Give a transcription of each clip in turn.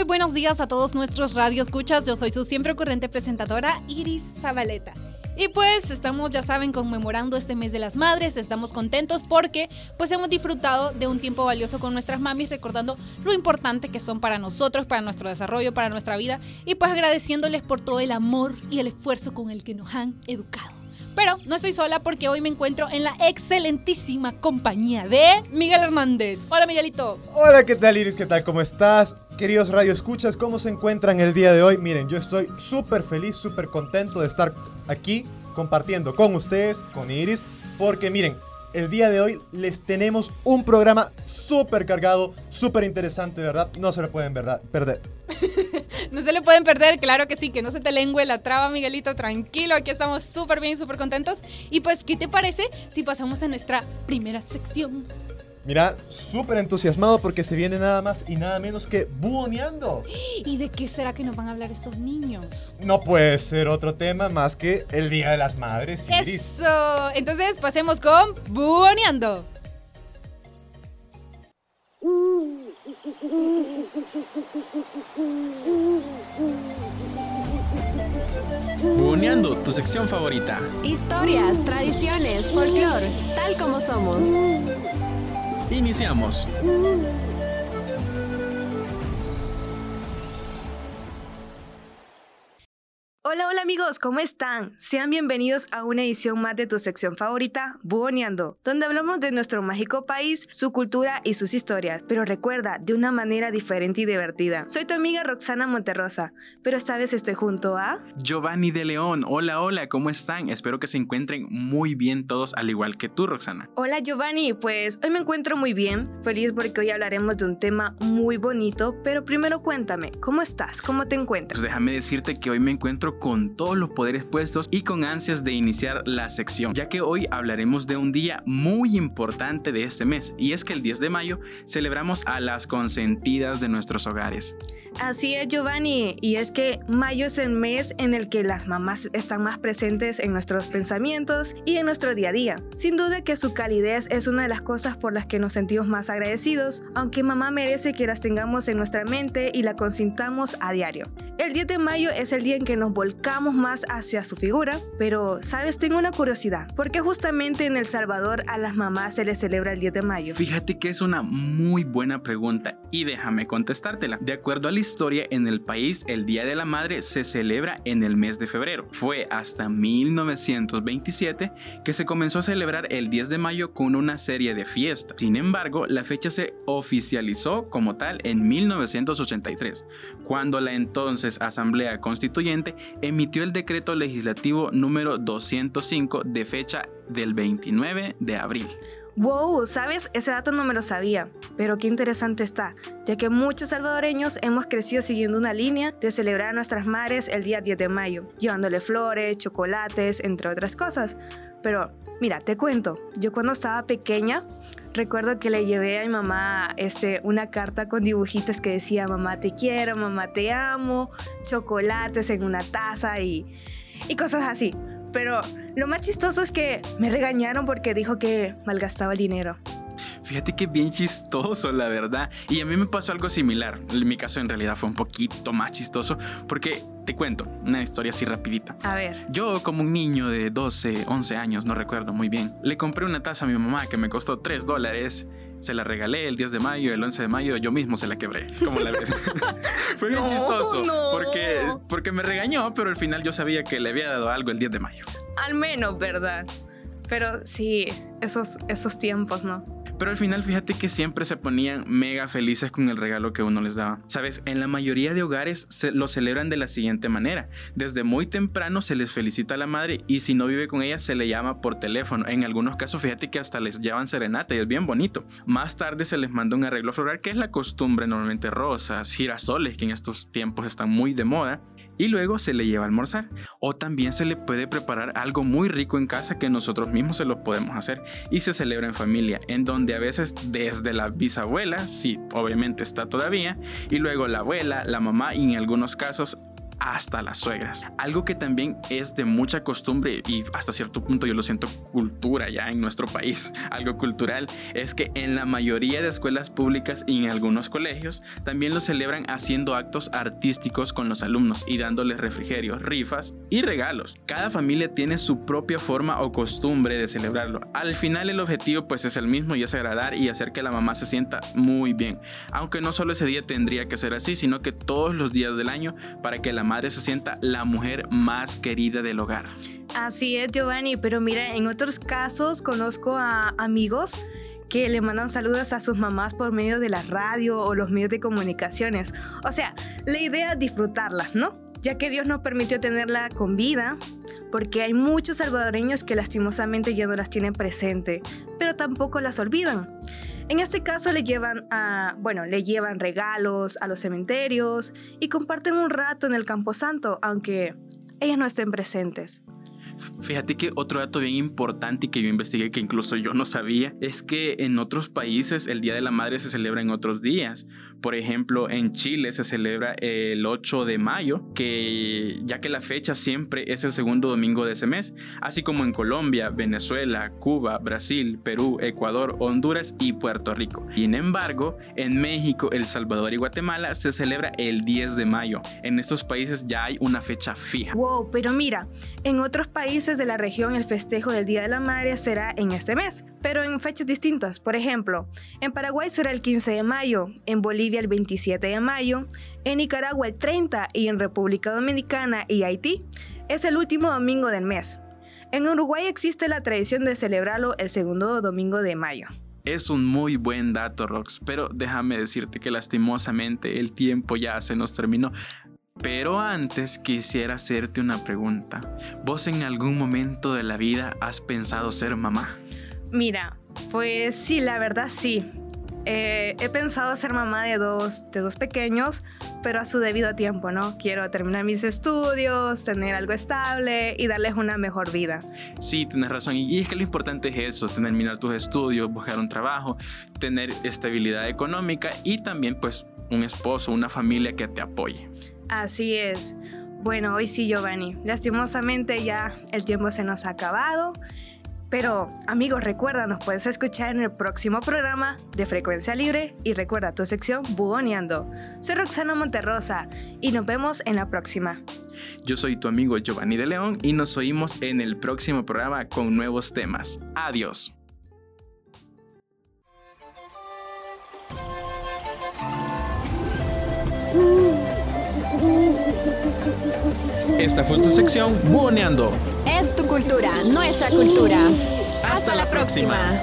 Muy buenos días a todos nuestros radioescuchas. Yo soy su siempre ocurrente presentadora Iris Zabaleta. Y pues estamos, ya saben, conmemorando este mes de las madres, estamos contentos porque pues hemos disfrutado de un tiempo valioso con nuestras mamis, recordando lo importante que son para nosotros, para nuestro desarrollo, para nuestra vida y pues agradeciéndoles por todo el amor y el esfuerzo con el que nos han educado. Pero no estoy sola porque hoy me encuentro en la excelentísima compañía de Miguel Hernández. Hola Miguelito. Hola, ¿qué tal Iris? ¿Qué tal? ¿Cómo estás? Queridos Radio Escuchas, ¿cómo se encuentran el día de hoy? Miren, yo estoy súper feliz, súper contento de estar aquí compartiendo con ustedes, con Iris, porque miren, el día de hoy les tenemos un programa súper cargado, súper interesante, ¿verdad? No se lo pueden verdad, perder. no se le pueden perder, claro que sí, que no se te lengue la traba, Miguelito, tranquilo, aquí estamos súper bien, súper contentos. Y pues, ¿qué te parece si pasamos a nuestra primera sección? Mira, súper entusiasmado porque se viene nada más y nada menos que buoneando. ¿Y de qué será que nos van a hablar estos niños? No puede ser otro tema más que el Día de las Madres. Iris. Eso. Entonces pasemos con buoneando. Buoneando, tu sección favorita. Historias, tradiciones, folclore, tal como somos. Iniciamos. Hola, hola amigos, ¿cómo están? Sean bienvenidos a una edición más de tu sección favorita, Buoneando, donde hablamos de nuestro mágico país, su cultura y sus historias, pero recuerda, de una manera diferente y divertida. Soy tu amiga Roxana Monterrosa, pero esta vez estoy junto a... Giovanni de León. Hola, hola, ¿cómo están? Espero que se encuentren muy bien todos, al igual que tú, Roxana. Hola Giovanni, pues hoy me encuentro muy bien, feliz porque hoy hablaremos de un tema muy bonito, pero primero cuéntame, ¿cómo estás? ¿Cómo te encuentras? Pues déjame decirte que hoy me encuentro con todos los poderes puestos y con ansias de iniciar la sección, ya que hoy hablaremos de un día muy importante de este mes, y es que el 10 de mayo celebramos a las consentidas de nuestros hogares. Así es Giovanni, y es que mayo es el mes en el que las mamás están más presentes en nuestros pensamientos y en nuestro día a día. Sin duda que su calidez es una de las cosas por las que nos sentimos más agradecidos, aunque mamá merece que las tengamos en nuestra mente y la consintamos a diario. El 10 de mayo es el día en que nos volcamos más hacia su figura, pero, ¿sabes? Tengo una curiosidad. ¿Por qué justamente en El Salvador a las mamás se les celebra el 10 de mayo? Fíjate que es una muy buena pregunta y déjame contestártela. De acuerdo a la historia, en el país el Día de la Madre se celebra en el mes de febrero. Fue hasta 1927 que se comenzó a celebrar el 10 de mayo con una serie de fiestas. Sin embargo, la fecha se oficializó como tal en 1983, cuando la entonces Asamblea Constituyente emitió el decreto legislativo número 205 de fecha del 29 de abril. Wow, ¿sabes? Ese dato no me lo sabía, pero qué interesante está, ya que muchos salvadoreños hemos crecido siguiendo una línea de celebrar a nuestras madres el día 10 de mayo, llevándole flores, chocolates, entre otras cosas. Pero mira, te cuento, yo cuando estaba pequeña recuerdo que le llevé a mi mamá este, una carta con dibujitos que decía mamá te quiero, mamá te amo, chocolates en una taza y, y cosas así. Pero lo más chistoso es que me regañaron porque dijo que malgastaba el dinero. Fíjate que bien chistoso, la verdad. Y a mí me pasó algo similar. En mi caso en realidad fue un poquito más chistoso porque te cuento una historia así rapidita. A ver. Yo como un niño de 12, 11 años, no recuerdo muy bien, le compré una taza a mi mamá que me costó 3 dólares. Se la regalé el 10 de mayo, el 11 de mayo, yo mismo se la quebré. ¿Cómo la ves? Fue bien No, chistoso. no. Porque, porque me regañó, pero al final yo sabía que le había dado algo el 10 de mayo. Al menos, ¿verdad? Pero sí, esos, esos tiempos, ¿no? Pero al final fíjate que siempre se ponían mega felices con el regalo que uno les daba. Sabes, en la mayoría de hogares lo celebran de la siguiente manera. Desde muy temprano se les felicita a la madre y si no vive con ella se le llama por teléfono. En algunos casos fíjate que hasta les llevan serenata y es bien bonito. Más tarde se les manda un arreglo floral que es la costumbre normalmente rosas, girasoles que en estos tiempos están muy de moda. Y luego se le lleva a almorzar. O también se le puede preparar algo muy rico en casa que nosotros mismos se lo podemos hacer y se celebra en familia, en donde a veces desde la bisabuela, sí, obviamente está todavía, y luego la abuela, la mamá y en algunos casos hasta las suegras. Algo que también es de mucha costumbre y hasta cierto punto yo lo siento cultura ya en nuestro país, algo cultural, es que en la mayoría de escuelas públicas y en algunos colegios también lo celebran haciendo actos artísticos con los alumnos y dándoles refrigerios, rifas y regalos. Cada familia tiene su propia forma o costumbre de celebrarlo. Al final el objetivo pues es el mismo y es agradar y hacer que la mamá se sienta muy bien. Aunque no solo ese día tendría que ser así, sino que todos los días del año para que la madre se sienta la mujer más querida del hogar. Así es, Giovanni, pero mira, en otros casos conozco a amigos que le mandan saludos a sus mamás por medio de la radio o los medios de comunicaciones. O sea, la idea es disfrutarlas, ¿no? Ya que Dios nos permitió tenerla con vida, porque hay muchos salvadoreños que lastimosamente ya no las tienen presente, pero tampoco las olvidan. En este caso le llevan a, bueno, le llevan regalos a los cementerios y comparten un rato en el Camposanto, aunque ellas no estén presentes. Fíjate que otro dato bien importante y que yo investigué que incluso yo no sabía es que en otros países el Día de la Madre se celebra en otros días. Por ejemplo, en Chile se celebra el 8 de mayo, que ya que la fecha siempre es el segundo domingo de ese mes, así como en Colombia, Venezuela, Cuba, Brasil, Perú, Ecuador, Honduras y Puerto Rico. Sin embargo, en México, El Salvador y Guatemala se celebra el 10 de mayo. En estos países ya hay una fecha fija. Wow, pero mira, en otros países de la región el festejo del Día de la Madre será en este mes, pero en fechas distintas. Por ejemplo, en Paraguay será el 15 de mayo, en Bolivia el 27 de mayo, en Nicaragua el 30 y en República Dominicana y Haití es el último domingo del mes. En Uruguay existe la tradición de celebrarlo el segundo domingo de mayo. Es un muy buen dato, Rox, pero déjame decirte que lastimosamente el tiempo ya se nos terminó. Pero antes quisiera hacerte una pregunta. ¿Vos en algún momento de la vida has pensado ser mamá? Mira, pues sí, la verdad sí. Eh, he pensado ser mamá de dos, de dos pequeños, pero a su debido tiempo, ¿no? Quiero terminar mis estudios, tener algo estable y darles una mejor vida. Sí, tienes razón. Y es que lo importante es eso, terminar tus estudios, buscar un trabajo, tener estabilidad económica y también pues un esposo, una familia que te apoye. Así es. Bueno, hoy sí, Giovanni. Lastimosamente ya el tiempo se nos ha acabado. Pero amigos, recuerda, nos puedes escuchar en el próximo programa de Frecuencia Libre y recuerda tu sección Bugoneando. Soy Roxana Monterrosa y nos vemos en la próxima. Yo soy tu amigo Giovanni de León y nos oímos en el próximo programa con nuevos temas. Adiós. Esta fue tu sección Buoneando. Es tu cultura, nuestra cultura. Hasta la próxima.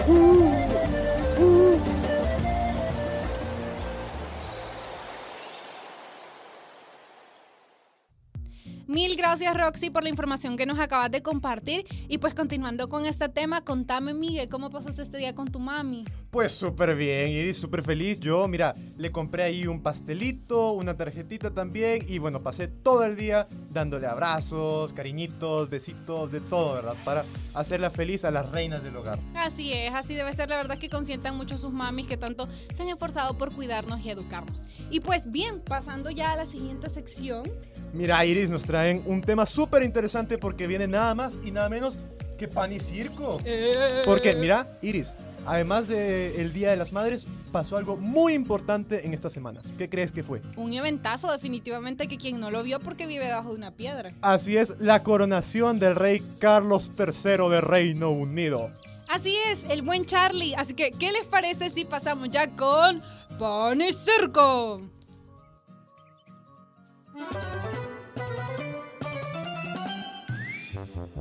Mil gracias Roxy por la información que nos acabas de compartir y pues continuando con este tema, contame Miguel, ¿cómo pasaste este día con tu mami? Pues súper bien, Iris, súper feliz. Yo, mira, le compré ahí un pastelito, una tarjetita también y bueno, pasé todo el día dándole abrazos, cariñitos, besitos, de todo, ¿verdad? Para hacerla feliz a las reinas del hogar. Así es, así debe ser, la verdad que consientan mucho a sus mamis que tanto se han esforzado por cuidarnos y educarnos. Y pues bien, pasando ya a la siguiente sección, Mira, Iris, nos traen un tema súper interesante porque viene nada más y nada menos que pan y circo. Porque, mira, Iris, además del Día de las Madres, pasó algo muy importante en esta semana. ¿Qué crees que fue? un eventazo definitivamente que quien no lo vio porque vive debajo de una piedra. Así es, la coronación del rey Carlos III de Reino Unido. Así es, el buen Charlie. Así que, ¿qué les parece si pasamos ya con pan y circo?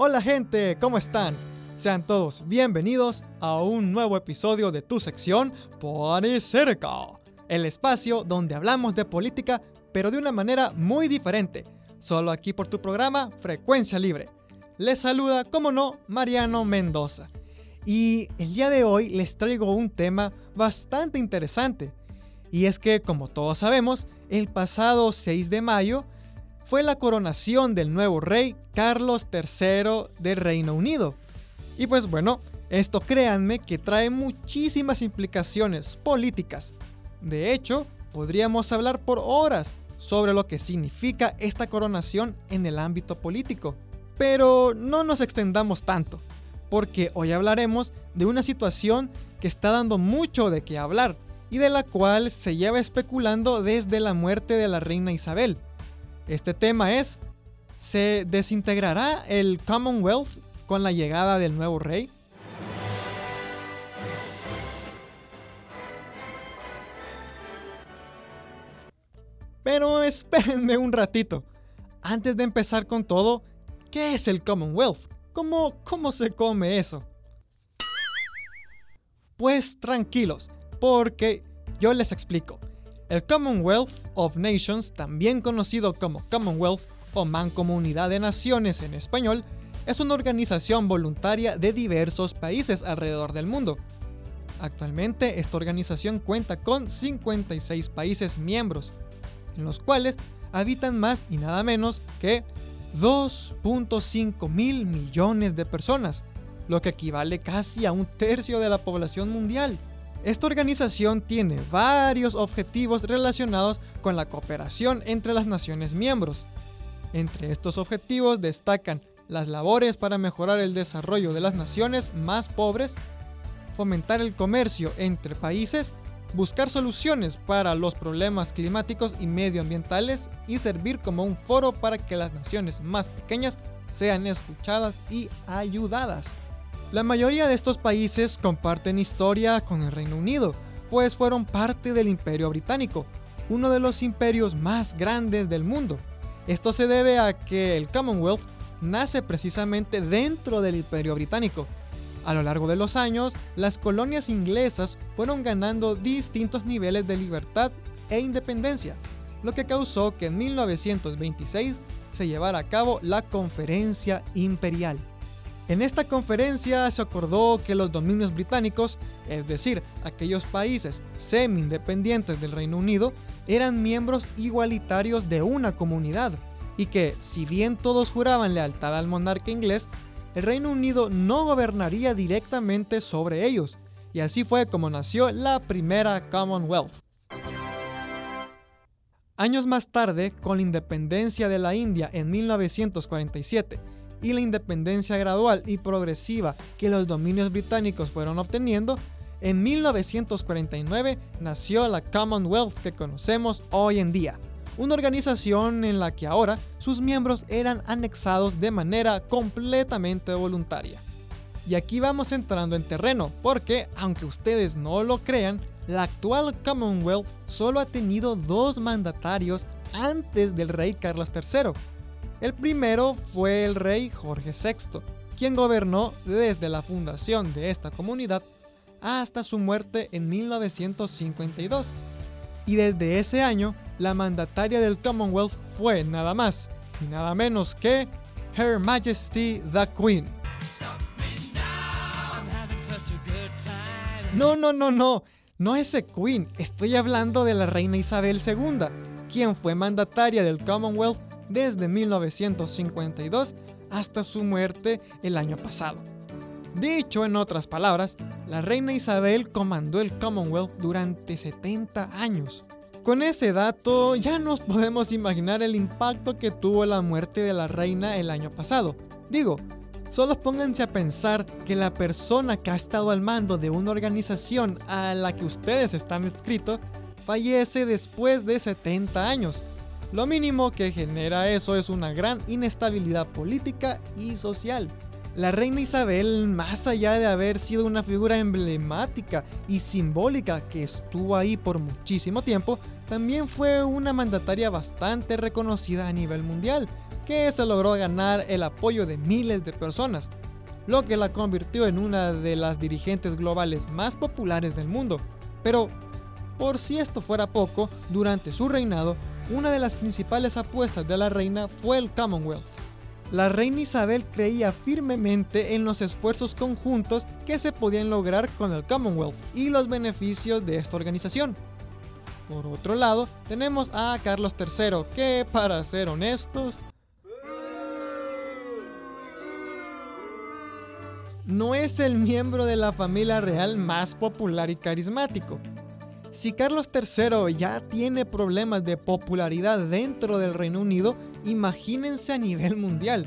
Hola gente, ¿cómo están? Sean todos bienvenidos a un nuevo episodio de tu sección Por y cerca, el espacio donde hablamos de política pero de una manera muy diferente, solo aquí por tu programa Frecuencia Libre. Les saluda, como no, Mariano Mendoza. Y el día de hoy les traigo un tema bastante interesante. Y es que, como todos sabemos, el pasado 6 de mayo fue la coronación del nuevo rey Carlos III de Reino Unido. Y pues bueno, esto créanme que trae muchísimas implicaciones políticas. De hecho, podríamos hablar por horas sobre lo que significa esta coronación en el ámbito político. Pero no nos extendamos tanto, porque hoy hablaremos de una situación que está dando mucho de qué hablar y de la cual se lleva especulando desde la muerte de la reina Isabel. Este tema es, ¿se desintegrará el Commonwealth con la llegada del nuevo rey? Pero espérenme un ratito. Antes de empezar con todo, ¿qué es el Commonwealth? ¿Cómo, cómo se come eso? Pues tranquilos, porque yo les explico. El Commonwealth of Nations, también conocido como Commonwealth o Mancomunidad de Naciones en español, es una organización voluntaria de diversos países alrededor del mundo. Actualmente esta organización cuenta con 56 países miembros, en los cuales habitan más y nada menos que 2.5 mil millones de personas, lo que equivale casi a un tercio de la población mundial. Esta organización tiene varios objetivos relacionados con la cooperación entre las naciones miembros. Entre estos objetivos destacan las labores para mejorar el desarrollo de las naciones más pobres, fomentar el comercio entre países, buscar soluciones para los problemas climáticos y medioambientales y servir como un foro para que las naciones más pequeñas sean escuchadas y ayudadas. La mayoría de estos países comparten historia con el Reino Unido, pues fueron parte del Imperio Británico, uno de los imperios más grandes del mundo. Esto se debe a que el Commonwealth nace precisamente dentro del Imperio Británico. A lo largo de los años, las colonias inglesas fueron ganando distintos niveles de libertad e independencia, lo que causó que en 1926 se llevara a cabo la Conferencia Imperial. En esta conferencia se acordó que los dominios británicos, es decir, aquellos países semi-independientes del Reino Unido, eran miembros igualitarios de una comunidad, y que, si bien todos juraban lealtad al monarca inglés, el Reino Unido no gobernaría directamente sobre ellos, y así fue como nació la primera Commonwealth. Años más tarde, con la independencia de la India en 1947, y la independencia gradual y progresiva que los dominios británicos fueron obteniendo, en 1949 nació la Commonwealth que conocemos hoy en día, una organización en la que ahora sus miembros eran anexados de manera completamente voluntaria. Y aquí vamos entrando en terreno, porque aunque ustedes no lo crean, la actual Commonwealth solo ha tenido dos mandatarios antes del rey Carlos III, el primero fue el rey Jorge VI, quien gobernó desde la fundación de esta comunidad hasta su muerte en 1952. Y desde ese año, la mandataria del Commonwealth fue nada más y nada menos que Her Majesty the Queen. No, no, no, no, no ese Queen, estoy hablando de la reina Isabel II, quien fue mandataria del Commonwealth desde 1952 hasta su muerte el año pasado. Dicho en otras palabras, la reina Isabel comandó el Commonwealth durante 70 años. Con ese dato ya nos podemos imaginar el impacto que tuvo la muerte de la reina el año pasado. Digo, solo pónganse a pensar que la persona que ha estado al mando de una organización a la que ustedes están inscritos fallece después de 70 años. Lo mínimo que genera eso es una gran inestabilidad política y social. La reina Isabel, más allá de haber sido una figura emblemática y simbólica que estuvo ahí por muchísimo tiempo, también fue una mandataria bastante reconocida a nivel mundial, que se logró ganar el apoyo de miles de personas, lo que la convirtió en una de las dirigentes globales más populares del mundo. Pero, por si esto fuera poco, durante su reinado, una de las principales apuestas de la reina fue el Commonwealth. La reina Isabel creía firmemente en los esfuerzos conjuntos que se podían lograr con el Commonwealth y los beneficios de esta organización. Por otro lado, tenemos a Carlos III, que para ser honestos, no es el miembro de la familia real más popular y carismático. Si Carlos III ya tiene problemas de popularidad dentro del Reino Unido, imagínense a nivel mundial.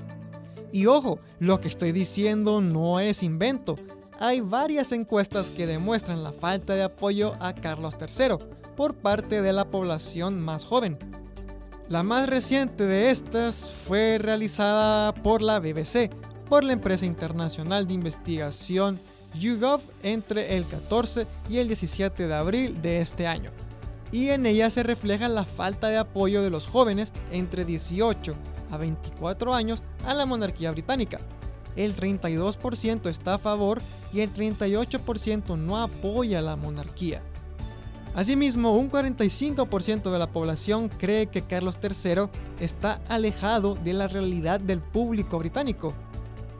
Y ojo, lo que estoy diciendo no es invento. Hay varias encuestas que demuestran la falta de apoyo a Carlos III por parte de la población más joven. La más reciente de estas fue realizada por la BBC, por la empresa internacional de investigación YouGov entre el 14 y el 17 de abril de este año. Y en ella se refleja la falta de apoyo de los jóvenes entre 18 a 24 años a la monarquía británica. El 32% está a favor y el 38% no apoya la monarquía. Asimismo, un 45% de la población cree que Carlos III está alejado de la realidad del público británico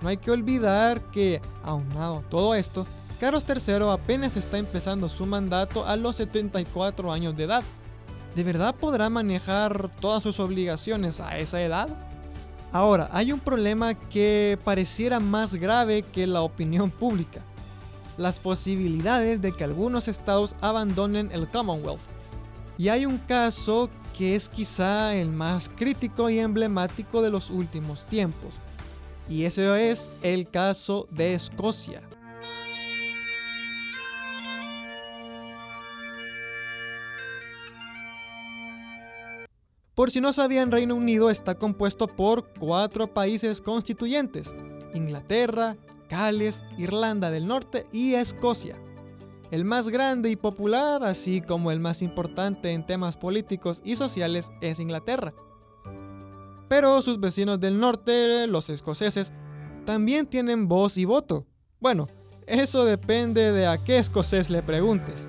no hay que olvidar que, aunado todo esto, Carlos III apenas está empezando su mandato a los 74 años de edad. ¿De verdad podrá manejar todas sus obligaciones a esa edad? Ahora, hay un problema que pareciera más grave que la opinión pública. Las posibilidades de que algunos estados abandonen el Commonwealth. Y hay un caso que es quizá el más crítico y emblemático de los últimos tiempos y ese es el caso de Escocia. Por si no sabían, Reino Unido está compuesto por cuatro países constituyentes, Inglaterra, Gales, Irlanda del Norte y Escocia. El más grande y popular, así como el más importante en temas políticos y sociales, es Inglaterra, pero sus vecinos del norte, los escoceses, también tienen voz y voto. Bueno, eso depende de a qué escocés le preguntes.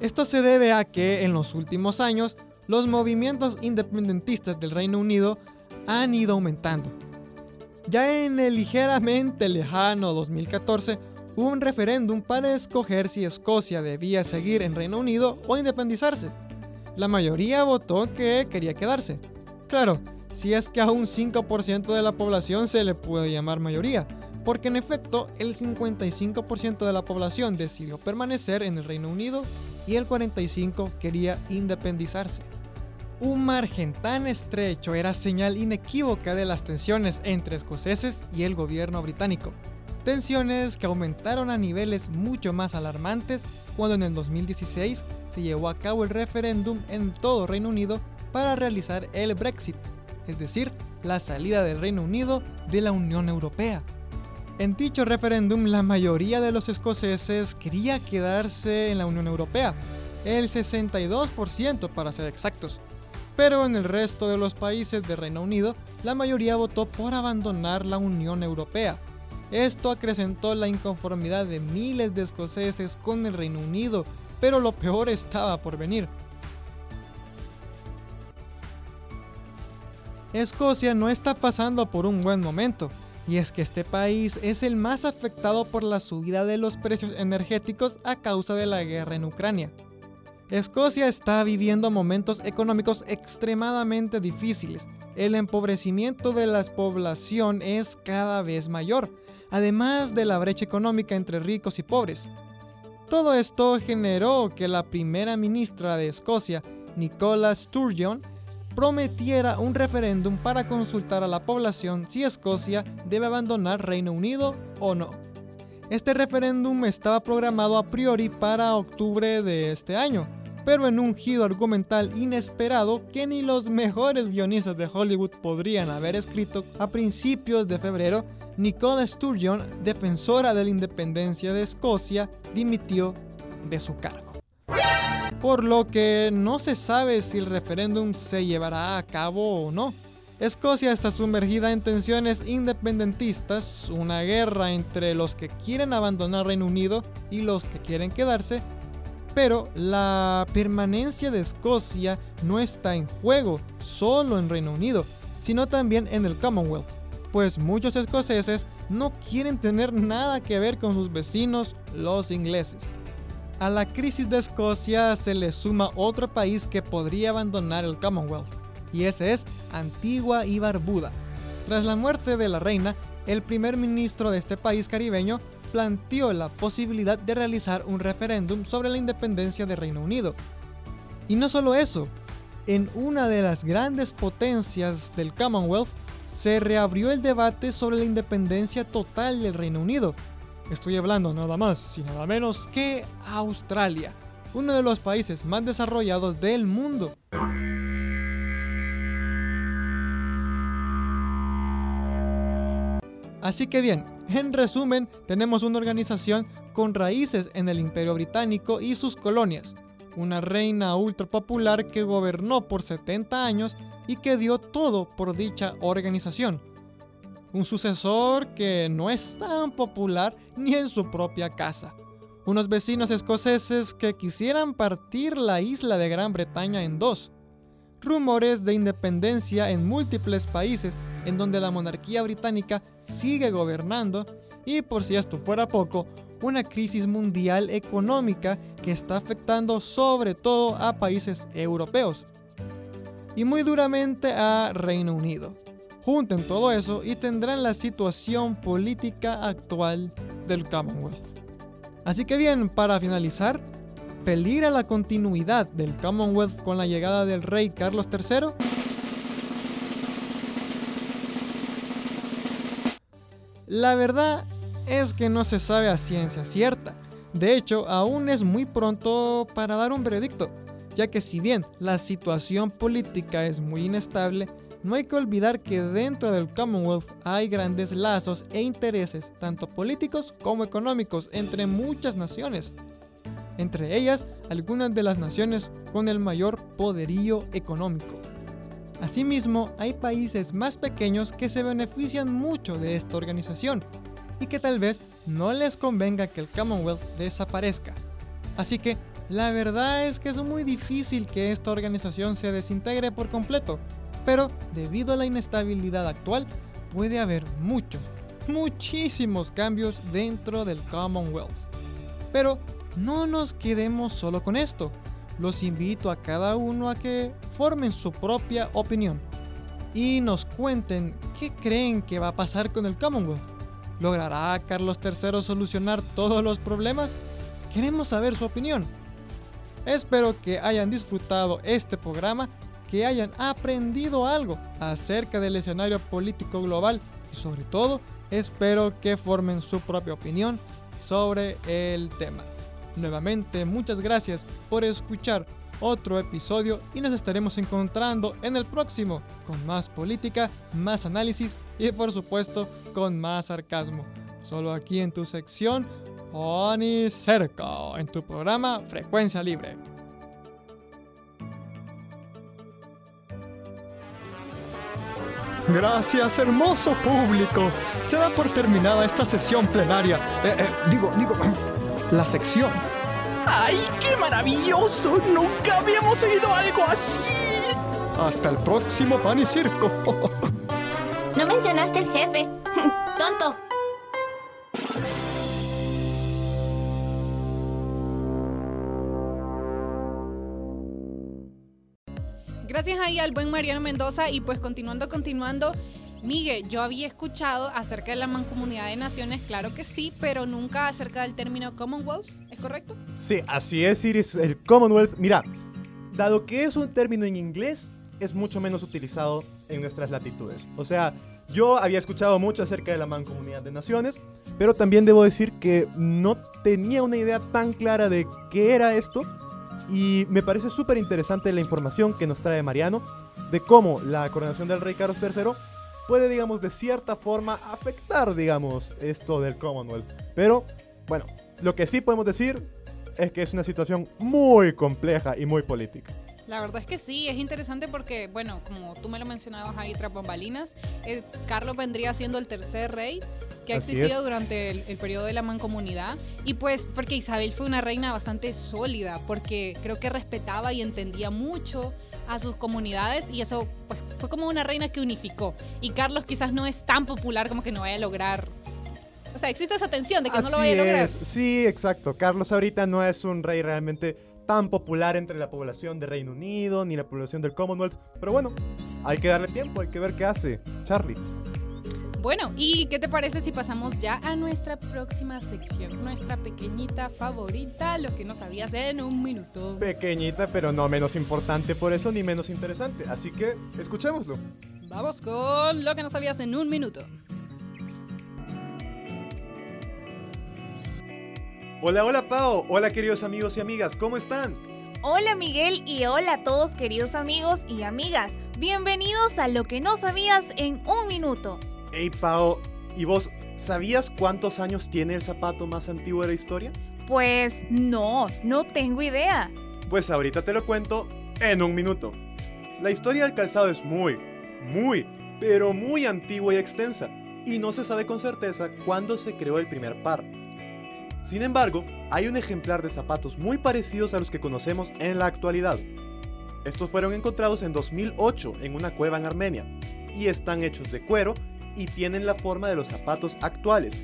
Esto se debe a que en los últimos años los movimientos independentistas del Reino Unido han ido aumentando. Ya en el ligeramente lejano 2014 hubo un referéndum para escoger si Escocia debía seguir en Reino Unido o independizarse. La mayoría votó que quería quedarse. Claro, si es que a un 5% de la población se le puede llamar mayoría, porque en efecto el 55% de la población decidió permanecer en el Reino Unido y el 45% quería independizarse. Un margen tan estrecho era señal inequívoca de las tensiones entre escoceses y el gobierno británico. Tensiones que aumentaron a niveles mucho más alarmantes cuando en el 2016 se llevó a cabo el referéndum en todo Reino Unido para realizar el Brexit, es decir, la salida del Reino Unido de la Unión Europea. En dicho referéndum, la mayoría de los escoceses quería quedarse en la Unión Europea, el 62% para ser exactos. Pero en el resto de los países del Reino Unido, la mayoría votó por abandonar la Unión Europea. Esto acrecentó la inconformidad de miles de escoceses con el Reino Unido, pero lo peor estaba por venir. Escocia no está pasando por un buen momento, y es que este país es el más afectado por la subida de los precios energéticos a causa de la guerra en Ucrania. Escocia está viviendo momentos económicos extremadamente difíciles. El empobrecimiento de la población es cada vez mayor, además de la brecha económica entre ricos y pobres. Todo esto generó que la primera ministra de Escocia, Nicola Sturgeon, prometiera un referéndum para consultar a la población si Escocia debe abandonar Reino Unido o no. Este referéndum estaba programado a priori para octubre de este año, pero en un giro argumental inesperado que ni los mejores guionistas de Hollywood podrían haber escrito, a principios de febrero, Nicola Sturgeon, defensora de la independencia de Escocia, dimitió de su cargo por lo que no se sabe si el referéndum se llevará a cabo o no. Escocia está sumergida en tensiones independentistas, una guerra entre los que quieren abandonar Reino Unido y los que quieren quedarse, pero la permanencia de Escocia no está en juego solo en Reino Unido, sino también en el Commonwealth, pues muchos escoceses no quieren tener nada que ver con sus vecinos, los ingleses. A la crisis de Escocia se le suma otro país que podría abandonar el Commonwealth, y ese es Antigua y Barbuda. Tras la muerte de la reina, el primer ministro de este país caribeño planteó la posibilidad de realizar un referéndum sobre la independencia de Reino Unido. Y no solo eso, en una de las grandes potencias del Commonwealth se reabrió el debate sobre la independencia total del Reino Unido. Estoy hablando nada más y nada menos que Australia, uno de los países más desarrollados del mundo. Así que bien, en resumen, tenemos una organización con raíces en el Imperio Británico y sus colonias, una reina ultra popular que gobernó por 70 años y que dio todo por dicha organización. Un sucesor que no es tan popular ni en su propia casa. Unos vecinos escoceses que quisieran partir la isla de Gran Bretaña en dos. Rumores de independencia en múltiples países en donde la monarquía británica sigue gobernando y por si esto fuera poco, una crisis mundial económica que está afectando sobre todo a países europeos y muy duramente a Reino Unido. Junten todo eso y tendrán la situación política actual del Commonwealth. Así que bien, para finalizar, ¿peligra la continuidad del Commonwealth con la llegada del rey Carlos III? La verdad es que no se sabe a ciencia cierta. De hecho, aún es muy pronto para dar un veredicto, ya que si bien la situación política es muy inestable, no hay que olvidar que dentro del Commonwealth hay grandes lazos e intereses, tanto políticos como económicos, entre muchas naciones. Entre ellas, algunas de las naciones con el mayor poderío económico. Asimismo, hay países más pequeños que se benefician mucho de esta organización y que tal vez no les convenga que el Commonwealth desaparezca. Así que la verdad es que es muy difícil que esta organización se desintegre por completo, pero debido a la inestabilidad actual puede haber muchos, muchísimos cambios dentro del Commonwealth. Pero no nos quedemos solo con esto. Los invito a cada uno a que formen su propia opinión y nos cuenten qué creen que va a pasar con el Commonwealth. ¿Logrará Carlos III solucionar todos los problemas? Queremos saber su opinión. Espero que hayan disfrutado este programa, que hayan aprendido algo acerca del escenario político global y sobre todo espero que formen su propia opinión sobre el tema. Nuevamente, muchas gracias por escuchar otro episodio y nos estaremos encontrando en el próximo con más política, más análisis y por supuesto con más sarcasmo. Solo aquí en tu sección Oni Cerco, en tu programa Frecuencia Libre. Gracias, hermoso público. Se da por terminada esta sesión plenaria. Eh, eh, digo, digo, la sección. ¡Ay, qué maravilloso! Nunca habíamos oído algo así. Hasta el próximo pan y circo. No mencionaste el jefe. Tonto. Gracias ahí al buen Mariano Mendoza y pues continuando, continuando. Miguel, yo había escuchado acerca de la mancomunidad de naciones, claro que sí, pero nunca acerca del término Commonwealth, ¿es correcto? Sí, así es, Iris. El Commonwealth, mira, dado que es un término en inglés, es mucho menos utilizado en nuestras latitudes. O sea, yo había escuchado mucho acerca de la mancomunidad de naciones, pero también debo decir que no tenía una idea tan clara de qué era esto. Y me parece súper interesante la información que nos trae Mariano de cómo la coronación del rey Carlos III puede, digamos, de cierta forma afectar, digamos, esto del Commonwealth. Pero, bueno, lo que sí podemos decir es que es una situación muy compleja y muy política. La verdad es que sí, es interesante porque, bueno, como tú me lo mencionabas ahí tras bambalinas, eh, Carlos vendría siendo el tercer rey que ha Así existido es. durante el, el periodo de la mancomunidad. Y pues porque Isabel fue una reina bastante sólida, porque creo que respetaba y entendía mucho a sus comunidades y eso pues fue como una reina que unificó. Y Carlos quizás no es tan popular como que no vaya a lograr... O sea, existe esa tensión de que no lo vaya a lograr. es. Sí, exacto. Carlos ahorita no es un rey realmente tan popular entre la población de Reino Unido ni la población del Commonwealth. Pero bueno, hay que darle tiempo, hay que ver qué hace. Charlie. Bueno, ¿y qué te parece si pasamos ya a nuestra próxima sección? Nuestra pequeñita favorita, lo que no sabías en un minuto. Pequeñita, pero no menos importante por eso ni menos interesante. Así que escuchémoslo. Vamos con lo que no sabías en un minuto. Hola, hola Pau. Hola queridos amigos y amigas, ¿cómo están? Hola Miguel y hola a todos queridos amigos y amigas. Bienvenidos a Lo que no sabías en un minuto. Hey Pau, ¿y vos sabías cuántos años tiene el zapato más antiguo de la historia? Pues no, no tengo idea. Pues ahorita te lo cuento en un minuto. La historia del calzado es muy, muy, pero muy antigua y extensa, y no se sabe con certeza cuándo se creó el primer par. Sin embargo, hay un ejemplar de zapatos muy parecidos a los que conocemos en la actualidad. Estos fueron encontrados en 2008 en una cueva en Armenia, y están hechos de cuero y tienen la forma de los zapatos actuales,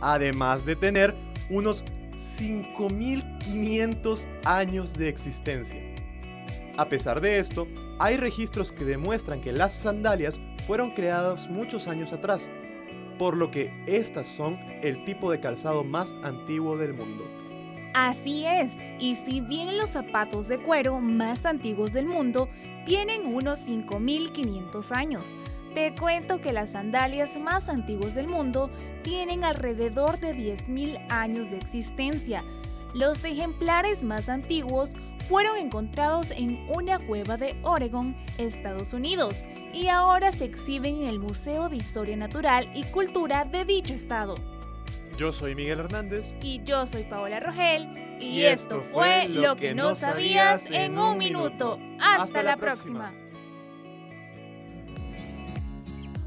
además de tener unos 5.500 años de existencia. A pesar de esto, hay registros que demuestran que las sandalias fueron creadas muchos años atrás, por lo que estas son el tipo de calzado más antiguo del mundo. Así es, y si bien los zapatos de cuero más antiguos del mundo tienen unos 5500 años, te cuento que las sandalias más antiguas del mundo tienen alrededor de 10.000 años de existencia. Los ejemplares más antiguos fueron encontrados en una cueva de Oregon, Estados Unidos, y ahora se exhiben en el Museo de Historia Natural y Cultura de dicho estado. Yo soy Miguel Hernández. Y yo soy Paola Rogel. Y, esto fue lo que no sabías en un minuto. Hasta, la próxima.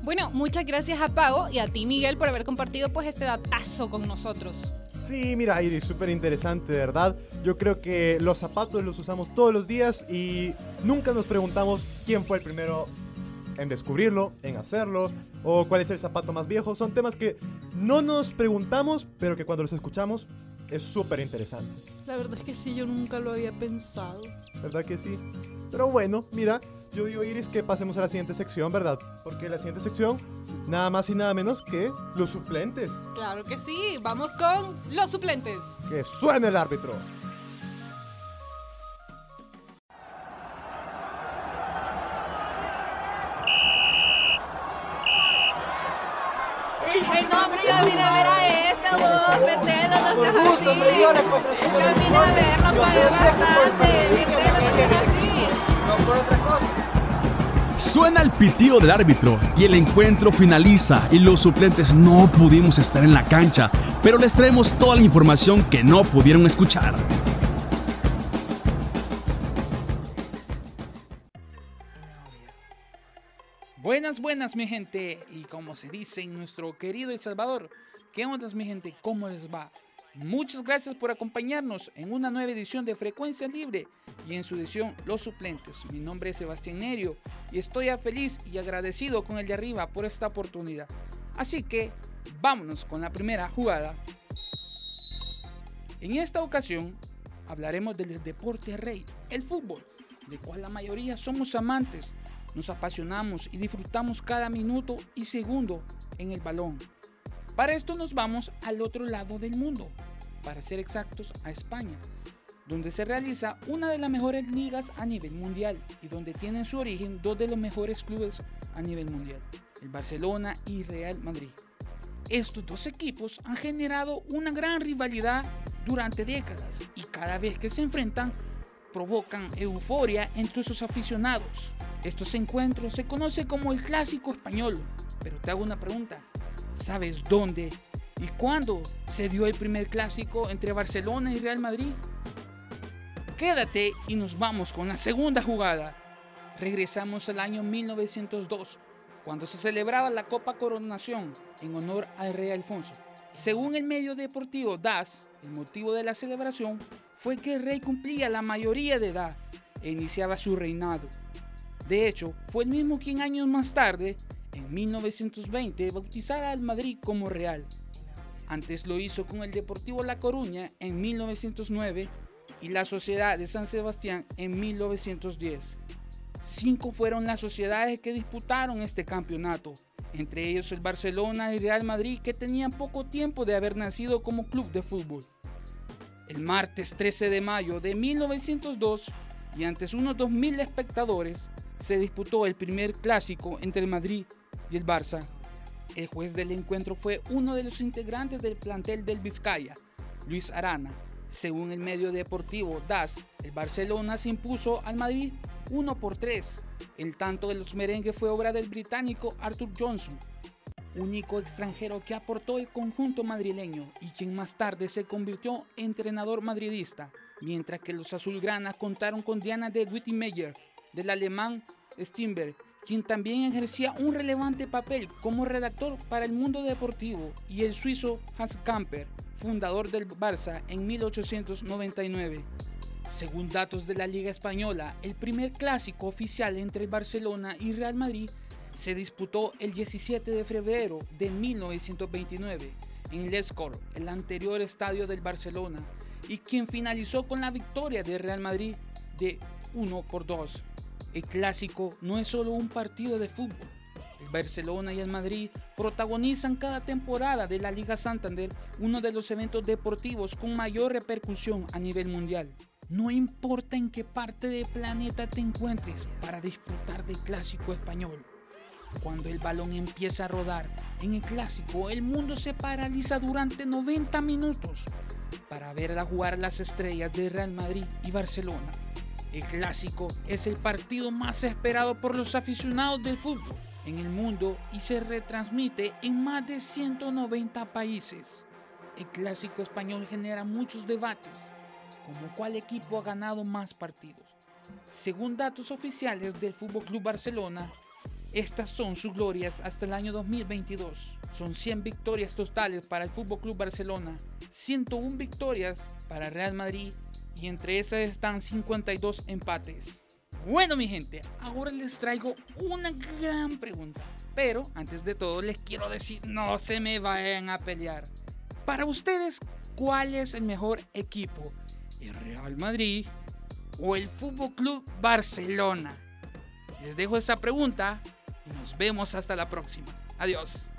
Bueno, muchas gracias a Pago y a ti Miguel por haber compartido pues este datazo con nosotros. Sí, mira, Iris, súper interesante, verdad. Yo creo que los zapatos los usamos todos los días y nunca nos preguntamos quién fue el primero en descubrirlo, en hacerlo, o cuál es el zapato más viejo. Son temas que no nos preguntamos, pero que cuando los escuchamos es súper interesante. La verdad es que sí, yo nunca lo había pensado. ¿Verdad que sí? Pero bueno, mira, yo digo, Iris, que pasemos a la siguiente sección, ¿verdad? Porque la siguiente sección, nada más y nada menos que los suplentes. Claro que sí, vamos con los suplentes. Que suene el árbitro. El pitido del árbitro y el encuentro finaliza y los suplentes no pudimos estar en la cancha, pero les traemos toda la información que no pudieron escuchar. Buenas, buenas, mi gente. Y como se dice en nuestro querido El Salvador, ¿qué onda, mi gente? ¿Cómo les va? Muchas gracias por acompañarnos en una nueva edición de Frecuencia Libre y en su edición Los Suplentes. Mi nombre es Sebastián Nerio y estoy feliz y agradecido con el de arriba por esta oportunidad. Así que vámonos con la primera jugada. En esta ocasión hablaremos del deporte rey, el fútbol, del cual la mayoría somos amantes. Nos apasionamos y disfrutamos cada minuto y segundo en el balón. Para esto nos vamos al otro lado del mundo, para ser exactos a España, donde se realiza una de las mejores ligas a nivel mundial y donde tienen su origen dos de los mejores clubes a nivel mundial, el Barcelona y Real Madrid. Estos dos equipos han generado una gran rivalidad durante décadas y cada vez que se enfrentan provocan euforia entre sus aficionados. Estos encuentros se conoce como el clásico español, pero te hago una pregunta, ¿sabes dónde y cuándo se dio el primer clásico entre Barcelona y Real Madrid? quédate y nos vamos con la segunda jugada. Regresamos al año 1902, cuando se celebraba la Copa Coronación en honor al rey Alfonso. Según el medio deportivo DAS, el motivo de la celebración fue que el rey cumplía la mayoría de edad e iniciaba su reinado. De hecho, fue el mismo quien años más tarde, en 1920, bautizara al Madrid como Real. Antes lo hizo con el Deportivo La Coruña en 1909 y la Sociedad de San Sebastián en 1910. Cinco fueron las sociedades que disputaron este campeonato, entre ellos el Barcelona y Real Madrid que tenían poco tiempo de haber nacido como club de fútbol. El martes 13 de mayo de 1902 y antes unos 2.000 espectadores se disputó el primer clásico entre el Madrid y el Barça. El juez del encuentro fue uno de los integrantes del plantel del Vizcaya, Luis Arana. Según el medio deportivo DAS, el Barcelona se impuso al Madrid 1 por 3. El tanto de los merengues fue obra del británico Arthur Johnson, único extranjero que aportó el conjunto madrileño y quien más tarde se convirtió en entrenador madridista, mientras que los azulgranas contaron con Diana de Wittenmeyer, del alemán Steinberg, quien también ejercía un relevante papel como redactor para el mundo deportivo, y el suizo Hans Kamper, fundador del Barça en 1899. Según datos de la Liga Española, el primer clásico oficial entre el Barcelona y Real Madrid se disputó el 17 de febrero de 1929 en Les Corts, el anterior estadio del Barcelona, y quien finalizó con la victoria de Real Madrid de 1 por 2. El clásico no es solo un partido de fútbol. El Barcelona y el Madrid protagonizan cada temporada de la Liga Santander uno de los eventos deportivos con mayor repercusión a nivel mundial. No importa en qué parte del planeta te encuentres para disfrutar del clásico español. Cuando el balón empieza a rodar en el clásico, el mundo se paraliza durante 90 minutos para ver a jugar las estrellas de Real Madrid y Barcelona. El clásico es el partido más esperado por los aficionados del fútbol en el mundo y se retransmite en más de 190 países. El clásico español genera muchos debates, como cuál equipo ha ganado más partidos. Según datos oficiales del Fútbol Club Barcelona, estas son sus glorias hasta el año 2022. Son 100 victorias totales para el Fútbol Club Barcelona, 101 victorias para Real Madrid y entre esas están 52 empates. Bueno mi gente, ahora les traigo una gran pregunta. Pero antes de todo les quiero decir, no se me vayan a pelear. Para ustedes, ¿cuál es el mejor equipo? ¿El Real Madrid o el Fútbol Club Barcelona? Les dejo esa pregunta y nos vemos hasta la próxima. Adiós.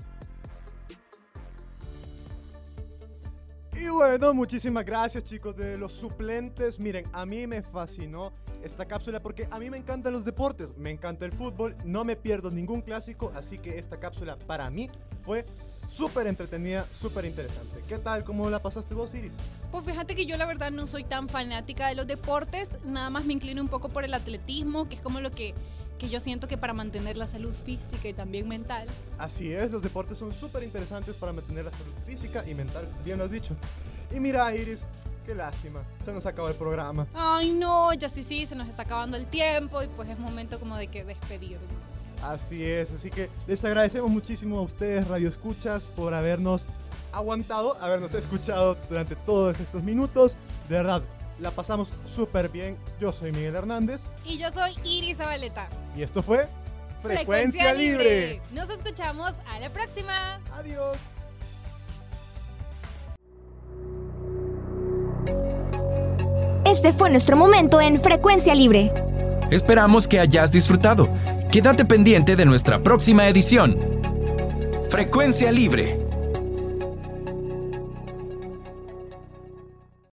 Y bueno, muchísimas gracias chicos de los suplentes. Miren, a mí me fascinó esta cápsula porque a mí me encantan los deportes, me encanta el fútbol, no me pierdo ningún clásico, así que esta cápsula para mí fue súper entretenida, súper interesante. ¿Qué tal? ¿Cómo la pasaste vos, Iris? Pues fíjate que yo la verdad no soy tan fanática de los deportes, nada más me inclino un poco por el atletismo, que es como lo que, que yo siento que para mantener la salud física y también mental. Así es, los deportes son súper interesantes para mantener la salud física y mental, bien lo has dicho. Y mira, Iris, qué lástima, se nos acabó el programa. Ay no, ya sí, sí, se nos está acabando el tiempo y pues es momento como de que despedirnos. Así es, así que les agradecemos muchísimo a ustedes, Radio Escuchas, por habernos aguantado, habernos escuchado durante todos estos minutos. De verdad, la pasamos súper bien. Yo soy Miguel Hernández. Y yo soy Iris Zabaleta. Y esto fue Frecuencia, Libre. Nos escuchamos a la próxima. Adiós. Este fue nuestro momento en Frecuencia Libre. Esperamos que hayas disfrutado. Quédate pendiente de nuestra próxima edición. Frecuencia Libre